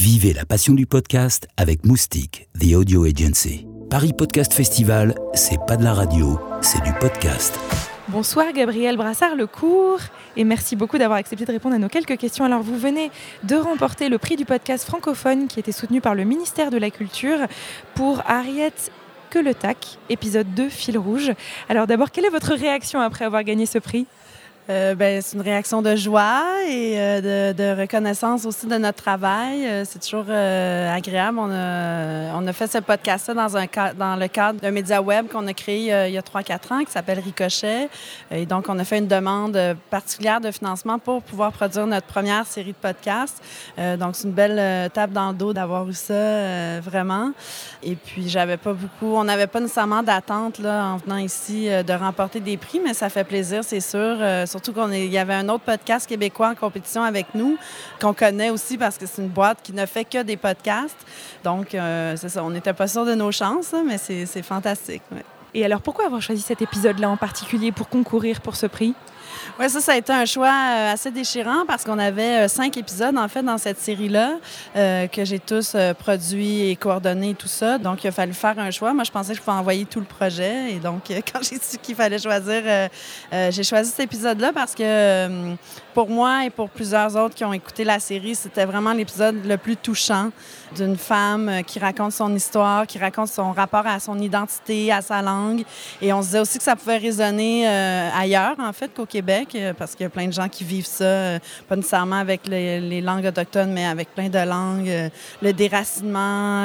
Vivez la passion du podcast avec Moustique, The Audio Agency. Paris Podcast Festival, c'est pas de la radio, c'est du podcast. Bonsoir Gabriel Brassard-Lecourt et merci beaucoup d'avoir accepté de répondre à nos quelques questions. Alors vous venez de remporter le prix du podcast francophone qui était soutenu par le ministère de la Culture pour Harriet que le tac, épisode 2, fil rouge. Alors d'abord, quelle est votre réaction après avoir gagné ce prix? Euh, ben, c'est une réaction de joie et euh, de, reconnaissance aussi de notre travail. Euh, c'est toujours agréable. On a, on a fait ce podcast-là dans, dans le cadre d'un média web qu'on a créé il y a 3-4 ans qui s'appelle Ricochet. Et donc, on a fait une demande particulière de financement pour pouvoir produire notre première série de podcasts. donc, c'est une belle tape dans le dos d'avoir eu ça, vraiment. Et puis, j'avais pas beaucoup, on n'avait pas nécessairement d'attente en venant ici de remporter des prix, mais ça fait plaisir, c'est sûr qu'il y avait un autre podcast québécois en compétition avec nous, qu'on connaît aussi parce que c'est une boîte qui ne fait que des podcasts. Donc, euh, c'est ça, on n'était pas sûr de nos chances, mais c'est fantastique. Et alors, pourquoi avoir choisi cet épisode-là en particulier pour concourir pour ce prix? Oui, ça, ça a été un choix euh, assez déchirant parce qu'on avait euh, cinq épisodes, en fait, dans cette série-là, euh, que j'ai tous produits et coordonnés et tout ça. Donc, il a fallu faire un choix. Moi, je pensais que je pouvais envoyer tout le projet. Et donc, quand j'ai su qu'il fallait choisir, j'ai choisi cet épisode-là parce que pour moi et pour plusieurs autres qui ont écouté la série, c'était vraiment l'épisode le plus touchant d'une femme qui raconte son histoire, qui raconte son rapport à son identité, à sa langue. Et on se disait aussi que ça pouvait résonner ailleurs, en fait, qu'au Québec, euh, parce qu'il y a plein de gens qui vivent ça, euh, pas nécessairement avec les, langues autochtones, mais avec plein de langues. Euh, le déracinement,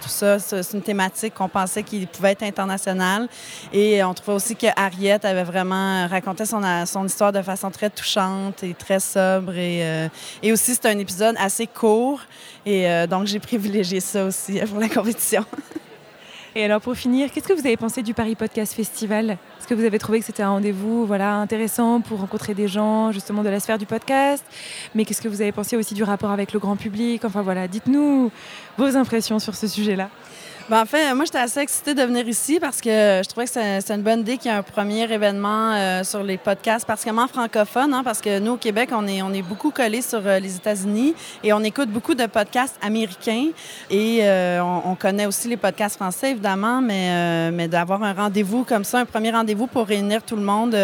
tout ça, c'est une thématique qu'on pensait qu'il pouvait être internationale. Et on trouvait aussi que Harriet avait vraiment raconté son, histoire de façon très touchante et très sobre. Et, et aussi, c'est un épisode assez court. Et donc, j'ai privilégié ça aussi pour la compétition. Et alors pour finir, qu'est-ce que vous avez pensé du Paris Podcast Festival? Est-ce que vous avez trouvé que c'était un rendez-vous voilà, intéressant pour rencontrer des gens justement de la sphère du podcast? Mais qu'est-ce que vous avez pensé aussi du rapport avec le grand public? Enfin voilà, dites-nous vos impressions sur ce sujet-là. Ben, en fait, moi, j'étais assez excitée de venir ici parce que je trouvais que c'est une bonne idée qu'il y ait un premier événement euh, sur les podcasts, particulièrement francophones, hein, parce que nous, au Québec, on est, on est beaucoup collés sur euh, les États-Unis et on écoute beaucoup de podcasts américains. Et euh, on, connaît aussi les podcasts français, évidemment, mais, mais d'avoir un rendez-vous comme ça, un premier rendez-vous pour réunir tout le monde,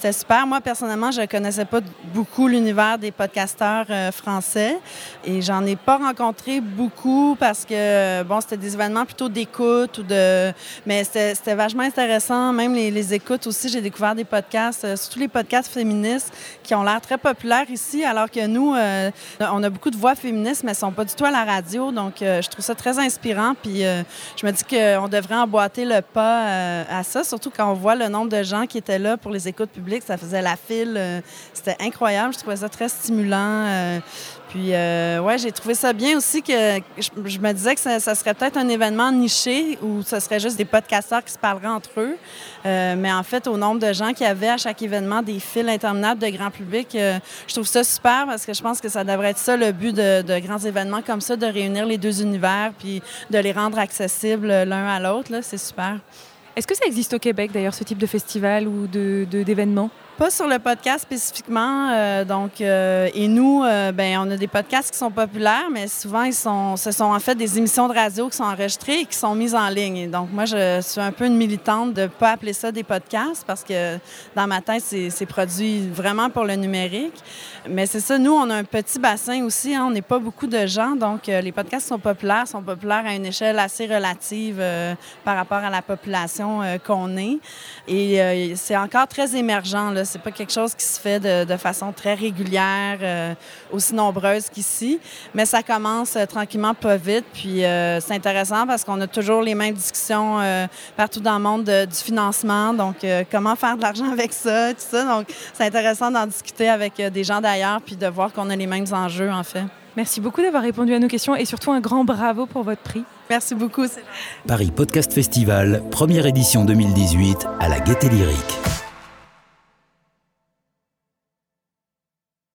c'est super. Moi, personnellement, je ne connaissais pas beaucoup l'univers des podcasteurs français et j'en ai pas rencontré beaucoup parce que, bon, c'était des événements plutôt d'écoute ou de. Mais c'était vachement intéressant. Même les, écoutes aussi, j'ai découvert des podcasts, euh, surtout les podcasts féministes qui ont l'air très populaires ici, alors que nous, euh, on a beaucoup de voix féministes, mais elles ne sont pas du tout à la radio. Donc, euh, je trouve ça très inspirant. Puis, je me dis qu'on devrait emboîter le pas à ça, surtout quand on voit le nombre de gens qui étaient là pour les écoutes publiques. Ça faisait la file. C'était incroyable. Je trouvais ça très stimulant. Puis, euh, ouais, j'ai trouvé ça bien aussi que je, me disais que ça, serait peut-être un événement niché où ce serait juste des podcasteurs qui se parleraient entre eux. Euh, mais en fait, au nombre de gens qui avaient à chaque événement des fils interminables de grand public, euh, je trouve ça super parce que je pense que ça devrait être ça le but de, grands événements comme ça, de réunir les deux univers puis de les rendre accessibles l'un à l'autre. C'est super. Est-ce que ça existe au Québec d'ailleurs, ce type de festival ou d'événement? Pas sur le podcast spécifiquement. Euh, donc, euh, et nous, euh, ben, on a des podcasts qui sont populaires, mais souvent, ils sont, ce sont en fait des émissions de radio qui sont enregistrées et qui sont mises en ligne. donc, moi, je suis un peu une militante de ne pas appeler ça des podcasts parce que dans ma tête, c'est produit vraiment pour le numérique. Mais c'est ça, nous, on a un petit bassin aussi. Hein, on n'est pas beaucoup de gens. Donc, les podcasts sont populaires, sont populaires à une échelle assez relative par rapport à la population qu'on est. Et c'est encore très émergent. Là c'est pas quelque chose qui se fait de, façon très régulière, euh, aussi nombreuse qu'ici. Mais ça commence euh, tranquillement, pas vite. Puis euh, c'est intéressant parce qu'on a toujours les mêmes discussions partout dans le monde du financement. Donc, comment faire de l'argent avec ça, tout ça? Donc, c'est intéressant d'en discuter avec des gens d'ailleurs puis de voir qu'on a les mêmes enjeux, en fait. Merci beaucoup d'avoir répondu à nos questions et surtout un grand bravo pour votre prix. Merci beaucoup. Paris Podcast Festival, première édition 2018 à la Gaîté Lyrique.